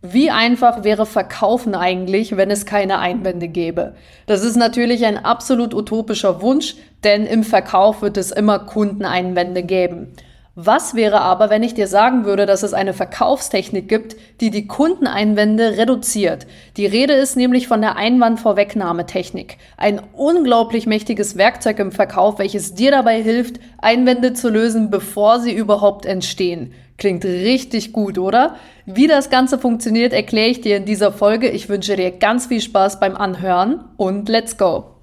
Wie einfach wäre Verkaufen eigentlich, wenn es keine Einwände gäbe? Das ist natürlich ein absolut utopischer Wunsch, denn im Verkauf wird es immer Kundeneinwände geben. Was wäre aber, wenn ich dir sagen würde, dass es eine Verkaufstechnik gibt, die die Kundeneinwände reduziert? Die Rede ist nämlich von der Einwandvorwegnahmetechnik. Ein unglaublich mächtiges Werkzeug im Verkauf, welches dir dabei hilft, Einwände zu lösen, bevor sie überhaupt entstehen. Klingt richtig gut, oder? Wie das Ganze funktioniert, erkläre ich dir in dieser Folge. Ich wünsche dir ganz viel Spaß beim Anhören und let's go!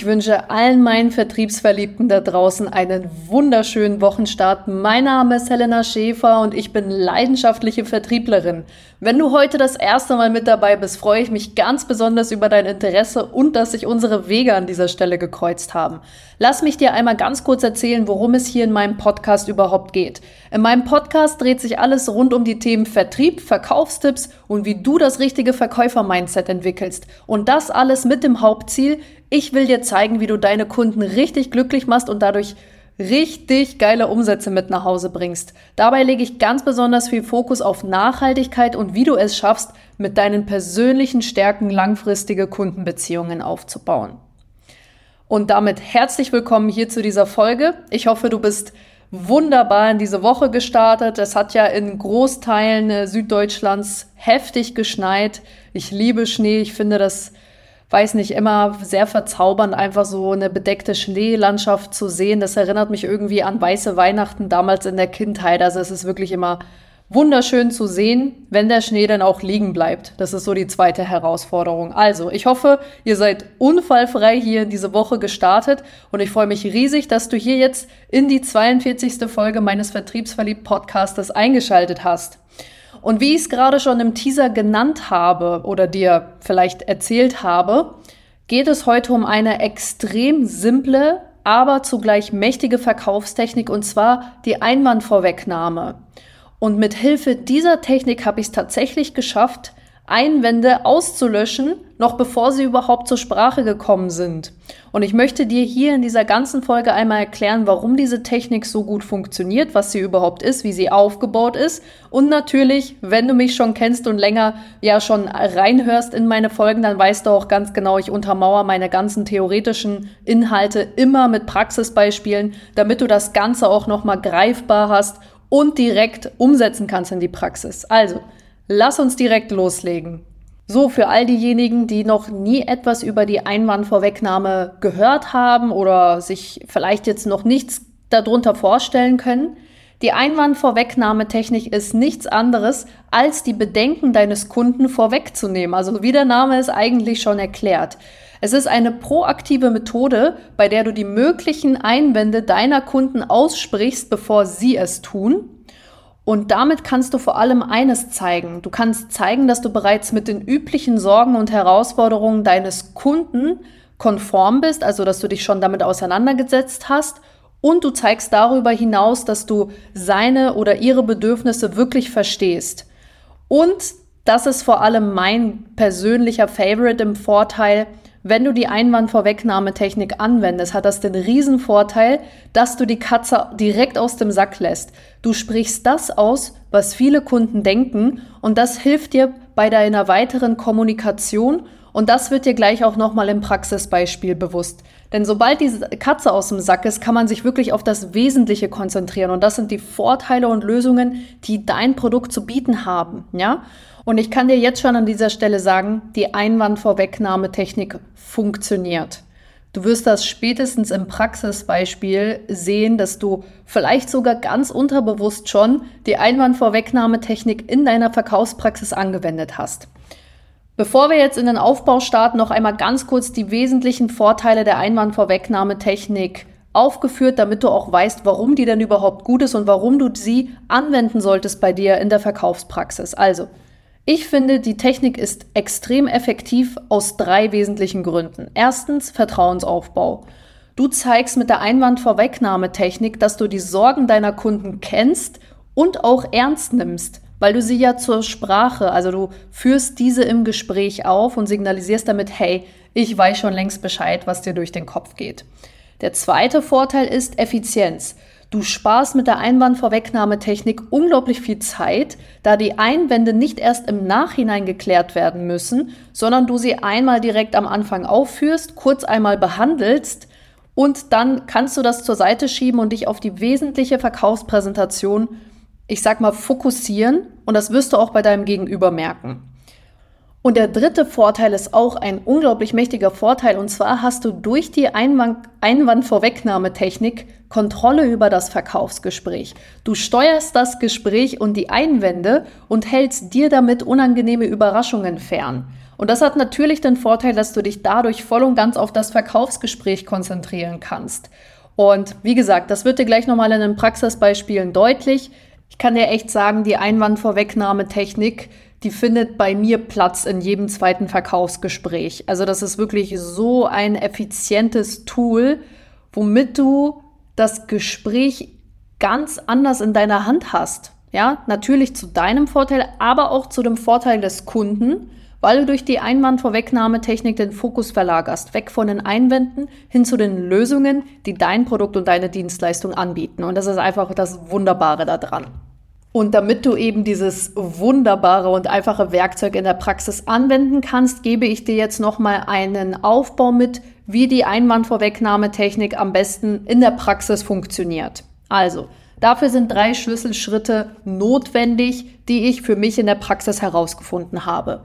Ich wünsche allen meinen Vertriebsverliebten da draußen einen wunderschönen Wochenstart. Mein Name ist Helena Schäfer und ich bin leidenschaftliche Vertrieblerin. Wenn du heute das erste Mal mit dabei bist, freue ich mich ganz besonders über dein Interesse und dass sich unsere Wege an dieser Stelle gekreuzt haben. Lass mich dir einmal ganz kurz erzählen, worum es hier in meinem Podcast überhaupt geht. In meinem Podcast dreht sich alles rund um die Themen Vertrieb, Verkaufstipps und wie du das richtige Verkäufer-Mindset entwickelst. Und das alles mit dem Hauptziel, ich will dir zeigen, wie du deine Kunden richtig glücklich machst und dadurch richtig geile Umsätze mit nach Hause bringst. Dabei lege ich ganz besonders viel Fokus auf Nachhaltigkeit und wie du es schaffst, mit deinen persönlichen Stärken langfristige Kundenbeziehungen aufzubauen. Und damit herzlich willkommen hier zu dieser Folge. Ich hoffe, du bist wunderbar in diese Woche gestartet. Es hat ja in Großteilen äh, Süddeutschlands heftig geschneit. Ich liebe Schnee. Ich finde das weiß nicht, immer sehr verzaubernd, einfach so eine bedeckte Schneelandschaft zu sehen. Das erinnert mich irgendwie an weiße Weihnachten damals in der Kindheit. Also es ist wirklich immer wunderschön zu sehen, wenn der Schnee dann auch liegen bleibt. Das ist so die zweite Herausforderung. Also, ich hoffe, ihr seid unfallfrei hier in diese Woche gestartet und ich freue mich riesig, dass du hier jetzt in die 42. Folge meines Vertriebsverliebt Podcastes eingeschaltet hast. Und wie ich es gerade schon im Teaser genannt habe oder dir vielleicht erzählt habe, geht es heute um eine extrem simple, aber zugleich mächtige Verkaufstechnik und zwar die Einwandvorwegnahme. Und mit Hilfe dieser Technik habe ich es tatsächlich geschafft, Einwände auszulöschen, noch bevor sie überhaupt zur Sprache gekommen sind. Und ich möchte dir hier in dieser ganzen Folge einmal erklären, warum diese Technik so gut funktioniert, was sie überhaupt ist, wie sie aufgebaut ist. Und natürlich, wenn du mich schon kennst und länger ja schon reinhörst in meine Folgen, dann weißt du auch ganz genau, ich untermauere meine ganzen theoretischen Inhalte immer mit Praxisbeispielen, damit du das Ganze auch nochmal greifbar hast und direkt umsetzen kannst in die Praxis. Also, Lass uns direkt loslegen. So, für all diejenigen, die noch nie etwas über die Einwandvorwegnahme gehört haben oder sich vielleicht jetzt noch nichts darunter vorstellen können, die Einwandvorwegnahmetechnik ist nichts anderes, als die Bedenken deines Kunden vorwegzunehmen. Also wie der Name es eigentlich schon erklärt. Es ist eine proaktive Methode, bei der du die möglichen Einwände deiner Kunden aussprichst, bevor sie es tun und damit kannst du vor allem eines zeigen. Du kannst zeigen, dass du bereits mit den üblichen Sorgen und Herausforderungen deines Kunden konform bist, also dass du dich schon damit auseinandergesetzt hast. Und du zeigst darüber hinaus, dass du seine oder ihre Bedürfnisse wirklich verstehst. Und das ist vor allem mein persönlicher Favorite im Vorteil, wenn du die Einwandvorwegnahmetechnik anwendest, hat das den Riesenvorteil, dass du die Katze direkt aus dem Sack lässt. Du sprichst das aus, was viele Kunden denken und das hilft dir bei deiner weiteren Kommunikation und das wird dir gleich auch nochmal im Praxisbeispiel bewusst. Denn sobald diese Katze aus dem Sack ist, kann man sich wirklich auf das Wesentliche konzentrieren. Und das sind die Vorteile und Lösungen, die dein Produkt zu bieten haben. Ja? Und ich kann dir jetzt schon an dieser Stelle sagen, die Einwandvorwegnahmetechnik funktioniert. Du wirst das spätestens im Praxisbeispiel sehen, dass du vielleicht sogar ganz unterbewusst schon die Einwandvorwegnahmetechnik in deiner Verkaufspraxis angewendet hast. Bevor wir jetzt in den Aufbau starten, noch einmal ganz kurz die wesentlichen Vorteile der Einwandvorwegnahmetechnik aufgeführt, damit du auch weißt, warum die denn überhaupt gut ist und warum du sie anwenden solltest bei dir in der Verkaufspraxis. Also, ich finde, die Technik ist extrem effektiv aus drei wesentlichen Gründen. Erstens Vertrauensaufbau. Du zeigst mit der Einwandvorwegnahmetechnik, dass du die Sorgen deiner Kunden kennst und auch ernst nimmst, weil du sie ja zur Sprache, also du führst diese im Gespräch auf und signalisierst damit, hey, ich weiß schon längst Bescheid, was dir durch den Kopf geht. Der zweite Vorteil ist Effizienz. Du sparst mit der Einwandvorwegnahmetechnik unglaublich viel Zeit, da die Einwände nicht erst im Nachhinein geklärt werden müssen, sondern du sie einmal direkt am Anfang aufführst, kurz einmal behandelst und dann kannst du das zur Seite schieben und dich auf die wesentliche Verkaufspräsentation, ich sag mal, fokussieren und das wirst du auch bei deinem Gegenüber merken. Und der dritte Vorteil ist auch ein unglaublich mächtiger Vorteil. Und zwar hast du durch die Einwand Einwandvorwegnahmetechnik Kontrolle über das Verkaufsgespräch. Du steuerst das Gespräch und die Einwände und hältst dir damit unangenehme Überraschungen fern. Und das hat natürlich den Vorteil, dass du dich dadurch voll und ganz auf das Verkaufsgespräch konzentrieren kannst. Und wie gesagt, das wird dir gleich nochmal in den Praxisbeispielen deutlich. Ich kann dir echt sagen, die Einwandvorwegnahmetechnik, die findet bei mir Platz in jedem zweiten Verkaufsgespräch. Also das ist wirklich so ein effizientes Tool, womit du das Gespräch ganz anders in deiner Hand hast. Ja, natürlich zu deinem Vorteil, aber auch zu dem Vorteil des Kunden, weil du durch die Einwandvorwegnahmetechnik den Fokus verlagerst, weg von den Einwänden hin zu den Lösungen, die dein Produkt und deine Dienstleistung anbieten. Und das ist einfach das Wunderbare daran. Und damit du eben dieses wunderbare und einfache Werkzeug in der Praxis anwenden kannst, gebe ich dir jetzt nochmal einen Aufbau mit, wie die Einwandvorwegnahmetechnik am besten in der Praxis funktioniert. Also, dafür sind drei Schlüsselschritte notwendig, die ich für mich in der Praxis herausgefunden habe.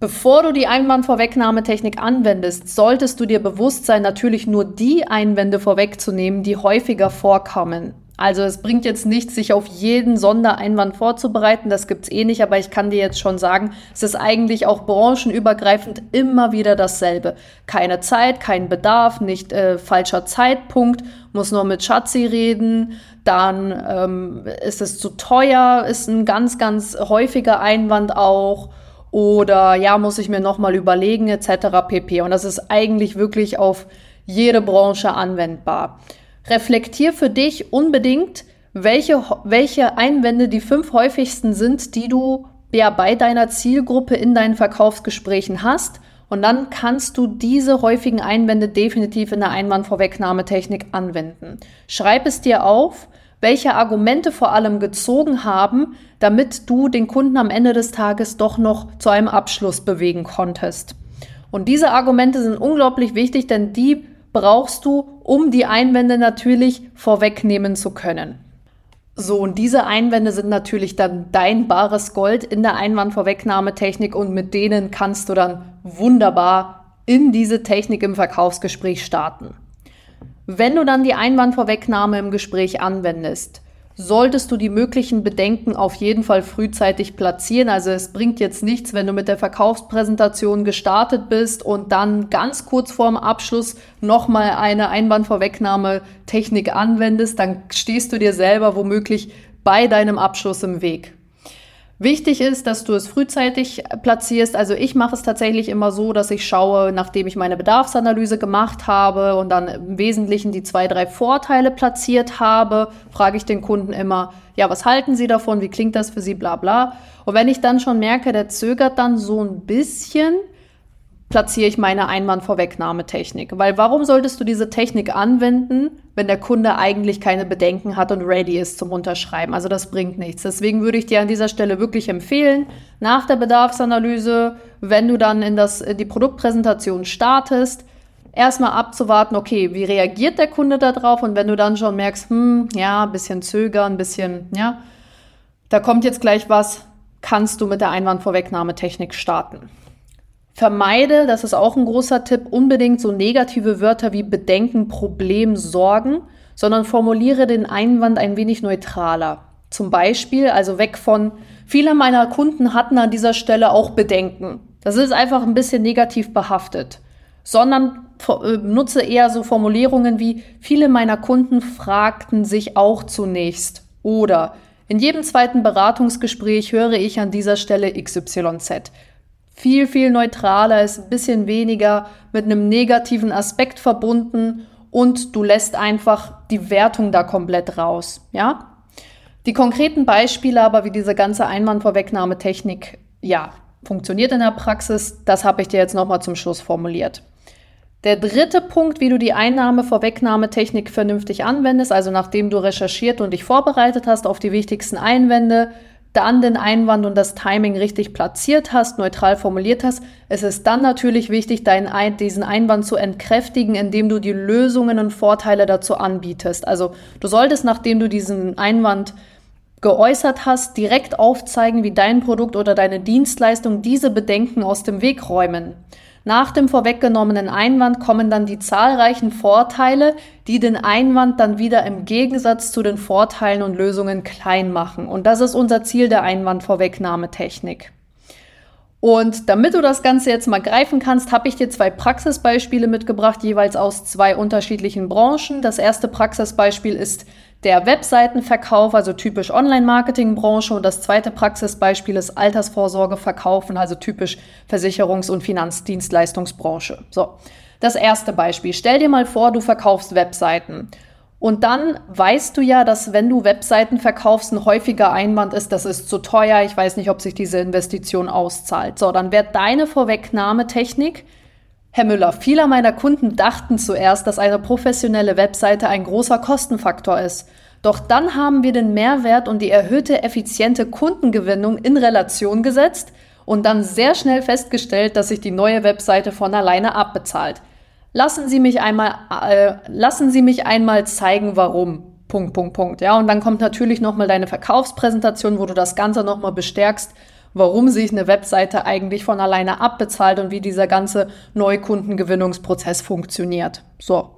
Bevor du die Einwandvorwegnahmetechnik anwendest, solltest du dir bewusst sein, natürlich nur die Einwände vorwegzunehmen, die häufiger vorkommen. Also es bringt jetzt nichts, sich auf jeden Sondereinwand vorzubereiten, das gibt's eh nicht, aber ich kann dir jetzt schon sagen, es ist eigentlich auch branchenübergreifend immer wieder dasselbe. Keine Zeit, kein Bedarf, nicht äh, falscher Zeitpunkt, muss nur mit Schatzi reden, dann ähm, ist es zu teuer, ist ein ganz, ganz häufiger Einwand auch oder ja, muss ich mir nochmal überlegen etc. pp. Und das ist eigentlich wirklich auf jede Branche anwendbar. Reflektier für dich unbedingt, welche, welche Einwände die fünf häufigsten sind, die du ja bei deiner Zielgruppe in deinen Verkaufsgesprächen hast. Und dann kannst du diese häufigen Einwände definitiv in der Einwandvorwegnahmetechnik anwenden. Schreib es dir auf, welche Argumente vor allem gezogen haben, damit du den Kunden am Ende des Tages doch noch zu einem Abschluss bewegen konntest. Und diese Argumente sind unglaublich wichtig, denn die brauchst du, um die Einwände natürlich vorwegnehmen zu können. So, und diese Einwände sind natürlich dann dein bares Gold in der Einwandvorwegnahmetechnik und mit denen kannst du dann wunderbar in diese Technik im Verkaufsgespräch starten. Wenn du dann die Einwandvorwegnahme im Gespräch anwendest, solltest du die möglichen Bedenken auf jeden Fall frühzeitig platzieren. Also es bringt jetzt nichts, wenn du mit der Verkaufspräsentation gestartet bist und dann ganz kurz vorm Abschluss nochmal eine Einwandvorwegnahme-Technik anwendest, dann stehst du dir selber womöglich bei deinem Abschluss im Weg. Wichtig ist, dass du es frühzeitig platzierst. Also ich mache es tatsächlich immer so, dass ich schaue, nachdem ich meine Bedarfsanalyse gemacht habe und dann im Wesentlichen die zwei, drei Vorteile platziert habe, frage ich den Kunden immer, ja, was halten Sie davon? Wie klingt das für Sie? Bla bla. Und wenn ich dann schon merke, der zögert dann so ein bisschen, platziere ich meine Einwandvorwegnahmetechnik. Weil warum solltest du diese Technik anwenden, wenn der Kunde eigentlich keine Bedenken hat und ready ist zum Unterschreiben? Also das bringt nichts. Deswegen würde ich dir an dieser Stelle wirklich empfehlen, nach der Bedarfsanalyse, wenn du dann in, das, in die Produktpräsentation startest, erstmal abzuwarten, okay, wie reagiert der Kunde darauf? Und wenn du dann schon merkst, hm, ja, ein bisschen zögern, ein bisschen, ja, da kommt jetzt gleich was, kannst du mit der Einwandvorwegnahmetechnik starten. Vermeide, das ist auch ein großer Tipp, unbedingt so negative Wörter wie Bedenken, Problem, Sorgen, sondern formuliere den Einwand ein wenig neutraler. Zum Beispiel, also weg von, viele meiner Kunden hatten an dieser Stelle auch Bedenken. Das ist einfach ein bisschen negativ behaftet. Sondern äh, nutze eher so Formulierungen wie, viele meiner Kunden fragten sich auch zunächst. Oder in jedem zweiten Beratungsgespräch höre ich an dieser Stelle XYZ viel, viel neutraler, ist ein bisschen weniger mit einem negativen Aspekt verbunden und du lässt einfach die Wertung da komplett raus, ja? Die konkreten Beispiele aber, wie diese ganze Einwandvorwegnahmetechnik, ja, funktioniert in der Praxis, das habe ich dir jetzt nochmal zum Schluss formuliert. Der dritte Punkt, wie du die Einnahme-Vorwegnahmetechnik vernünftig anwendest, also nachdem du recherchiert und dich vorbereitet hast auf die wichtigsten Einwände, dann den Einwand und das Timing richtig platziert hast, neutral formuliert hast, es ist dann natürlich wichtig, Ein diesen Einwand zu entkräftigen, indem du die Lösungen und Vorteile dazu anbietest. Also du solltest, nachdem du diesen Einwand geäußert hast, direkt aufzeigen, wie dein Produkt oder deine Dienstleistung diese Bedenken aus dem Weg räumen. Nach dem vorweggenommenen Einwand kommen dann die zahlreichen Vorteile, die den Einwand dann wieder im Gegensatz zu den Vorteilen und Lösungen klein machen. Und das ist unser Ziel der Einwandvorwegnahmetechnik. Und damit du das Ganze jetzt mal greifen kannst, habe ich dir zwei Praxisbeispiele mitgebracht, jeweils aus zwei unterschiedlichen Branchen. Das erste Praxisbeispiel ist der Webseitenverkauf, also typisch Online-Marketing-Branche. Und das zweite Praxisbeispiel ist Altersvorsorge verkaufen, also typisch Versicherungs- und Finanzdienstleistungsbranche. So, das erste Beispiel. Stell dir mal vor, du verkaufst Webseiten. Und dann weißt du ja, dass wenn du Webseiten verkaufst, ein häufiger Einwand ist, das ist zu teuer, ich weiß nicht, ob sich diese Investition auszahlt. So, dann wäre deine Vorwegnahmetechnik, Herr Müller, viele meiner Kunden dachten zuerst, dass eine professionelle Webseite ein großer Kostenfaktor ist. Doch dann haben wir den Mehrwert und die erhöhte effiziente Kundengewinnung in Relation gesetzt und dann sehr schnell festgestellt, dass sich die neue Webseite von alleine abbezahlt. Lassen Sie mich einmal, äh, lassen Sie mich einmal zeigen, warum. Punkt, Punkt, Punkt. Ja, und dann kommt natürlich nochmal deine Verkaufspräsentation, wo du das Ganze nochmal bestärkst warum sich eine Webseite eigentlich von alleine abbezahlt und wie dieser ganze Neukundengewinnungsprozess funktioniert. So.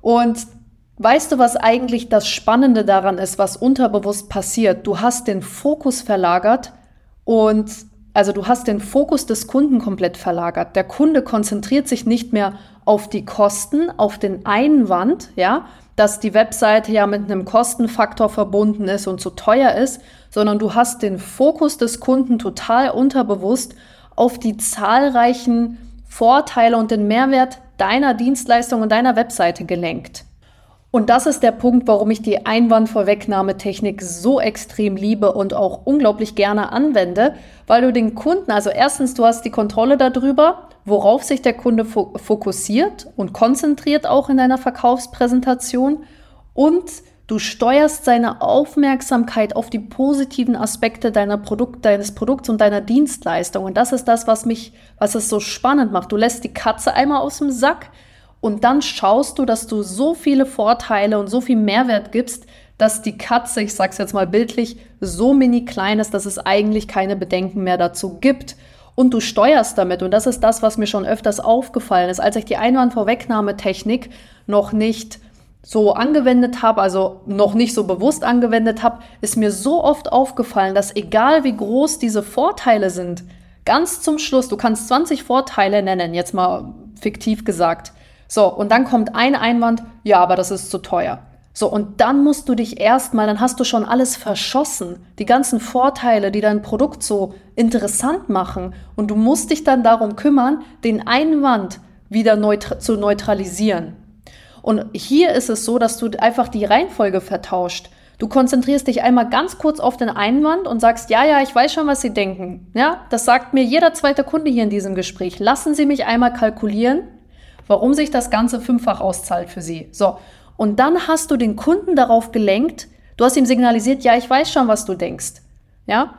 Und weißt du, was eigentlich das Spannende daran ist, was unterbewusst passiert? Du hast den Fokus verlagert und also du hast den Fokus des Kunden komplett verlagert. Der Kunde konzentriert sich nicht mehr auf die Kosten, auf den Einwand, ja, dass die Webseite ja mit einem Kostenfaktor verbunden ist und zu teuer ist, sondern du hast den Fokus des Kunden total unterbewusst auf die zahlreichen Vorteile und den Mehrwert deiner Dienstleistung und deiner Webseite gelenkt. Und das ist der Punkt, warum ich die Einwandvorwegnahmetechnik so extrem liebe und auch unglaublich gerne anwende, weil du den Kunden, also erstens, du hast die Kontrolle darüber, worauf sich der Kunde fokussiert und konzentriert auch in deiner Verkaufspräsentation und du steuerst seine Aufmerksamkeit auf die positiven Aspekte deiner Produkt, deines Produkts und deiner Dienstleistung. Und das ist das, was mich, was es so spannend macht. Du lässt die Katze einmal aus dem Sack und dann schaust du, dass du so viele Vorteile und so viel Mehrwert gibst, dass die Katze, ich sag's jetzt mal bildlich, so mini klein ist, dass es eigentlich keine Bedenken mehr dazu gibt und du steuerst damit. Und das ist das, was mir schon öfters aufgefallen ist, als ich die Einwandvorwegnahmetechnik noch nicht so angewendet habe, also noch nicht so bewusst angewendet habe, ist mir so oft aufgefallen, dass egal wie groß diese Vorteile sind, ganz zum Schluss, du kannst 20 Vorteile nennen, jetzt mal fiktiv gesagt. So, und dann kommt ein Einwand, ja, aber das ist zu teuer. So, und dann musst du dich erstmal, dann hast du schon alles verschossen, die ganzen Vorteile, die dein Produkt so interessant machen. Und du musst dich dann darum kümmern, den Einwand wieder neutra zu neutralisieren. Und hier ist es so, dass du einfach die Reihenfolge vertauscht. Du konzentrierst dich einmal ganz kurz auf den Einwand und sagst, ja, ja, ich weiß schon, was Sie denken. Ja, das sagt mir jeder zweite Kunde hier in diesem Gespräch. Lassen Sie mich einmal kalkulieren, warum sich das Ganze fünffach auszahlt für Sie. So. Und dann hast du den Kunden darauf gelenkt, du hast ihm signalisiert, ja, ich weiß schon, was du denkst. Ja?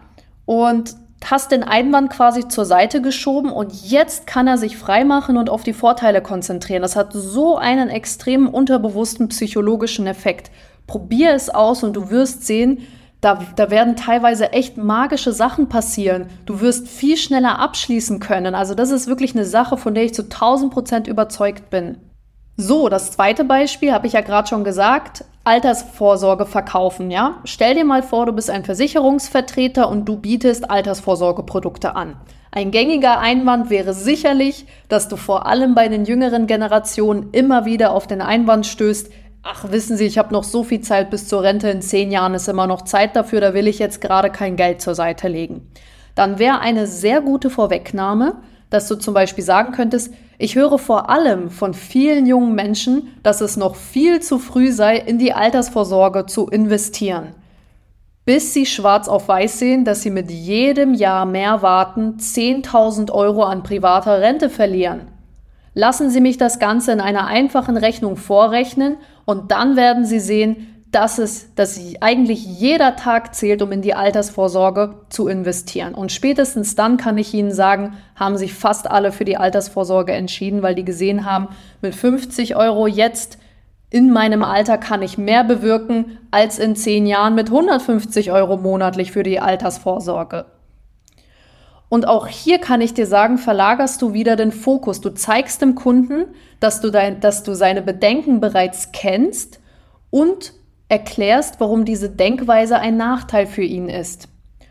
Und hast den Einwand quasi zur Seite geschoben und jetzt kann er sich freimachen und auf die Vorteile konzentrieren. Das hat so einen extremen unterbewussten psychologischen Effekt. Probier es aus und du wirst sehen, da, da werden teilweise echt magische Sachen passieren. Du wirst viel schneller abschließen können. Also das ist wirklich eine Sache, von der ich zu 1000 Prozent überzeugt bin. So, das zweite Beispiel habe ich ja gerade schon gesagt. Altersvorsorge verkaufen, ja? Stell dir mal vor, du bist ein Versicherungsvertreter und du bietest Altersvorsorgeprodukte an. Ein gängiger Einwand wäre sicherlich, dass du vor allem bei den jüngeren Generationen immer wieder auf den Einwand stößt, ach, wissen Sie, ich habe noch so viel Zeit bis zur Rente, in zehn Jahren ist immer noch Zeit dafür, da will ich jetzt gerade kein Geld zur Seite legen. Dann wäre eine sehr gute Vorwegnahme, dass du zum Beispiel sagen könntest, ich höre vor allem von vielen jungen Menschen, dass es noch viel zu früh sei, in die Altersvorsorge zu investieren. bis sie schwarz auf weiß sehen, dass sie mit jedem Jahr mehr warten 10.000 Euro an privater Rente verlieren. Lassen Sie mich das Ganze in einer einfachen Rechnung vorrechnen und dann werden Sie sehen, dass es, dass eigentlich jeder Tag zählt, um in die Altersvorsorge zu investieren. Und spätestens dann kann ich Ihnen sagen, haben sich fast alle für die Altersvorsorge entschieden, weil die gesehen haben, mit 50 Euro jetzt in meinem Alter kann ich mehr bewirken als in zehn Jahren mit 150 Euro monatlich für die Altersvorsorge. Und auch hier kann ich dir sagen, verlagerst du wieder den Fokus. Du zeigst dem Kunden, dass du, dein, dass du seine Bedenken bereits kennst und erklärst, warum diese Denkweise ein Nachteil für ihn ist.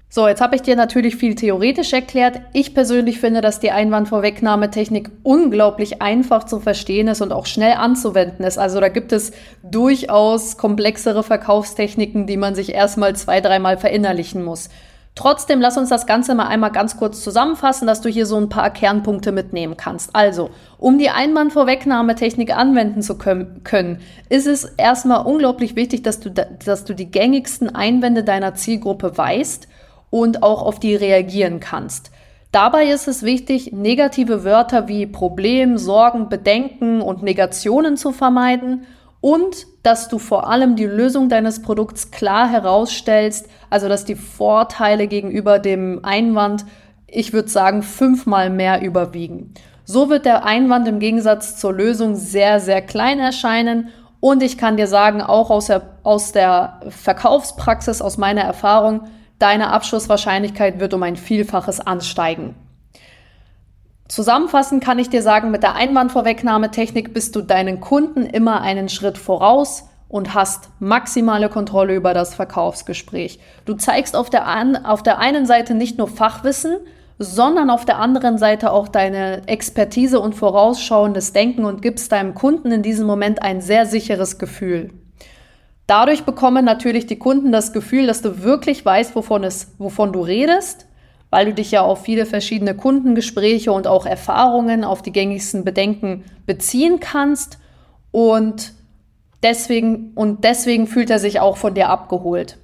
So, jetzt habe ich dir natürlich viel theoretisch erklärt. Ich persönlich finde, dass die Einwandvorwegnahmetechnik unglaublich einfach zu verstehen ist und auch schnell anzuwenden ist. Also da gibt es durchaus komplexere Verkaufstechniken, die man sich erstmal zwei, dreimal verinnerlichen muss. Trotzdem lass uns das Ganze mal einmal ganz kurz zusammenfassen, dass du hier so ein paar Kernpunkte mitnehmen kannst. Also, um die Einwandvorwegnahmetechnik anwenden zu können, ist es erstmal unglaublich wichtig, dass du, dass du die gängigsten Einwände deiner Zielgruppe weißt und auch auf die reagieren kannst. Dabei ist es wichtig, negative Wörter wie Problem, Sorgen, Bedenken und Negationen zu vermeiden und dass du vor allem die Lösung deines Produkts klar herausstellst, also dass die Vorteile gegenüber dem Einwand, ich würde sagen, fünfmal mehr überwiegen. So wird der Einwand im Gegensatz zur Lösung sehr, sehr klein erscheinen und ich kann dir sagen, auch aus der, aus der Verkaufspraxis, aus meiner Erfahrung, deine Abschlusswahrscheinlichkeit wird um ein Vielfaches ansteigen. Zusammenfassend kann ich dir sagen, mit der Einwandvorwegnahmetechnik bist du deinen Kunden immer einen Schritt voraus und hast maximale Kontrolle über das Verkaufsgespräch. Du zeigst auf der, an, auf der einen Seite nicht nur Fachwissen, sondern auf der anderen Seite auch deine Expertise und vorausschauendes Denken und gibst deinem Kunden in diesem Moment ein sehr sicheres Gefühl. Dadurch bekommen natürlich die Kunden das Gefühl, dass du wirklich weißt, wovon, es, wovon du redest, weil du dich ja auf viele verschiedene Kundengespräche und auch Erfahrungen auf die gängigsten Bedenken beziehen kannst und deswegen, und deswegen fühlt er sich auch von dir abgeholt.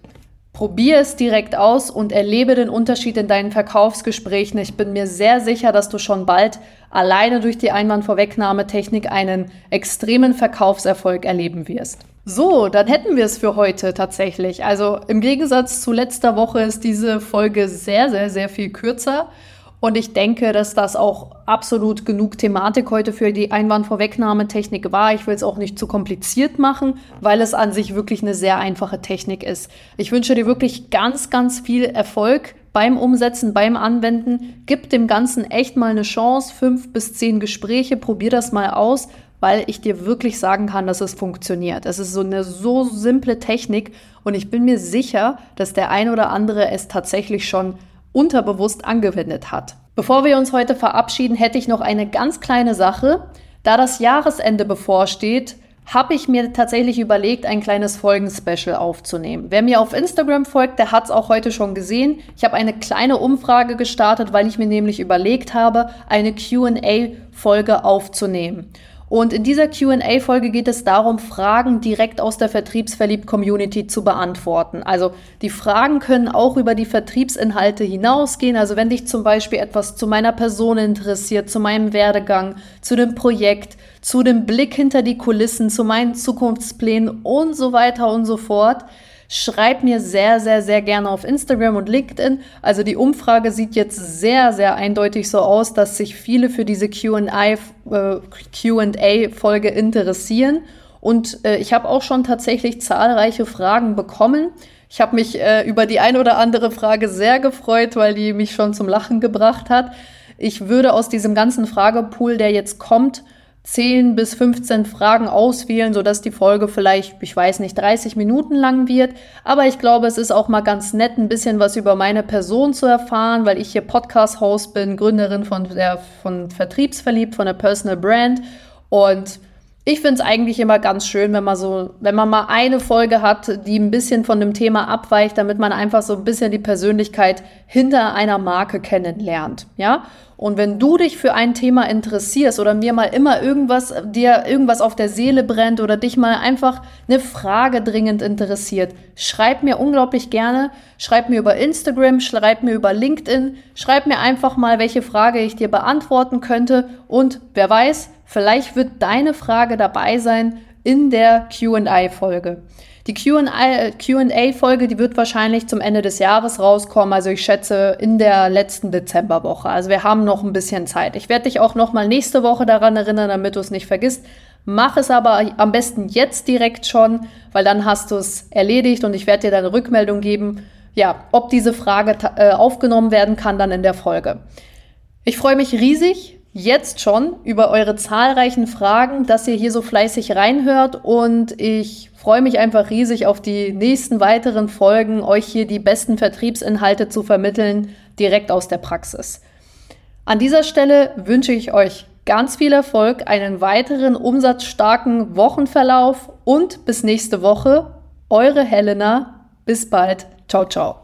Probier es direkt aus und erlebe den Unterschied in deinen Verkaufsgesprächen. Ich bin mir sehr sicher, dass du schon bald alleine durch die Einwandvorwegnahmetechnik einen extremen Verkaufserfolg erleben wirst. So, dann hätten wir es für heute tatsächlich. Also im Gegensatz zu letzter Woche ist diese Folge sehr, sehr, sehr viel kürzer. Und ich denke, dass das auch absolut genug Thematik heute für die Einwandvorwegnahmetechnik war. Ich will es auch nicht zu kompliziert machen, weil es an sich wirklich eine sehr einfache Technik ist. Ich wünsche dir wirklich ganz, ganz viel Erfolg beim Umsetzen, beim Anwenden. Gib dem Ganzen echt mal eine Chance. Fünf bis zehn Gespräche. Probier das mal aus weil ich dir wirklich sagen kann, dass es funktioniert. Es ist so eine so simple Technik und ich bin mir sicher, dass der ein oder andere es tatsächlich schon unterbewusst angewendet hat. Bevor wir uns heute verabschieden, hätte ich noch eine ganz kleine Sache. Da das Jahresende bevorsteht, habe ich mir tatsächlich überlegt, ein kleines Folgenspecial aufzunehmen. Wer mir auf Instagram folgt, der hat es auch heute schon gesehen. Ich habe eine kleine Umfrage gestartet, weil ich mir nämlich überlegt habe, eine QA-Folge aufzunehmen. Und in dieser QA-Folge geht es darum, Fragen direkt aus der Vertriebsverliebt-Community zu beantworten. Also die Fragen können auch über die Vertriebsinhalte hinausgehen. Also wenn dich zum Beispiel etwas zu meiner Person interessiert, zu meinem Werdegang, zu dem Projekt, zu dem Blick hinter die Kulissen, zu meinen Zukunftsplänen und so weiter und so fort, Schreib mir sehr, sehr, sehr gerne auf Instagram und LinkedIn. Also die Umfrage sieht jetzt sehr, sehr eindeutig so aus, dass sich viele für diese QA-Folge äh, interessieren. Und äh, ich habe auch schon tatsächlich zahlreiche Fragen bekommen. Ich habe mich äh, über die ein oder andere Frage sehr gefreut, weil die mich schon zum Lachen gebracht hat. Ich würde aus diesem ganzen Fragepool, der jetzt kommt, 10 bis 15 Fragen auswählen, sodass die Folge vielleicht, ich weiß nicht, 30 Minuten lang wird. Aber ich glaube, es ist auch mal ganz nett, ein bisschen was über meine Person zu erfahren, weil ich hier Podcast-Host bin, Gründerin von der von Vertriebsverliebt, von der Personal Brand. Und ich finde es eigentlich immer ganz schön, wenn man so, wenn man mal eine Folge hat, die ein bisschen von dem Thema abweicht, damit man einfach so ein bisschen die Persönlichkeit hinter einer Marke kennenlernt. Ja? Und wenn du dich für ein Thema interessierst oder mir mal immer irgendwas, dir irgendwas auf der Seele brennt oder dich mal einfach eine Frage dringend interessiert, schreib mir unglaublich gerne. Schreib mir über Instagram, schreib mir über LinkedIn, schreib mir einfach mal, welche Frage ich dir beantworten könnte. Und wer weiß, vielleicht wird deine Frage dabei sein in der QA-Folge. Die QA-Folge, die wird wahrscheinlich zum Ende des Jahres rauskommen. Also ich schätze in der letzten Dezemberwoche. Also wir haben noch ein bisschen Zeit. Ich werde dich auch noch mal nächste Woche daran erinnern, damit du es nicht vergisst. Mach es aber am besten jetzt direkt schon, weil dann hast du es erledigt und ich werde dir dann eine Rückmeldung geben, ja, ob diese Frage äh, aufgenommen werden kann dann in der Folge. Ich freue mich riesig, jetzt schon über eure zahlreichen Fragen, dass ihr hier so fleißig reinhört und ich freue mich einfach riesig auf die nächsten weiteren Folgen, euch hier die besten Vertriebsinhalte zu vermitteln, direkt aus der Praxis. An dieser Stelle wünsche ich euch ganz viel Erfolg, einen weiteren umsatzstarken Wochenverlauf und bis nächste Woche. Eure Helena. Bis bald. Ciao, ciao.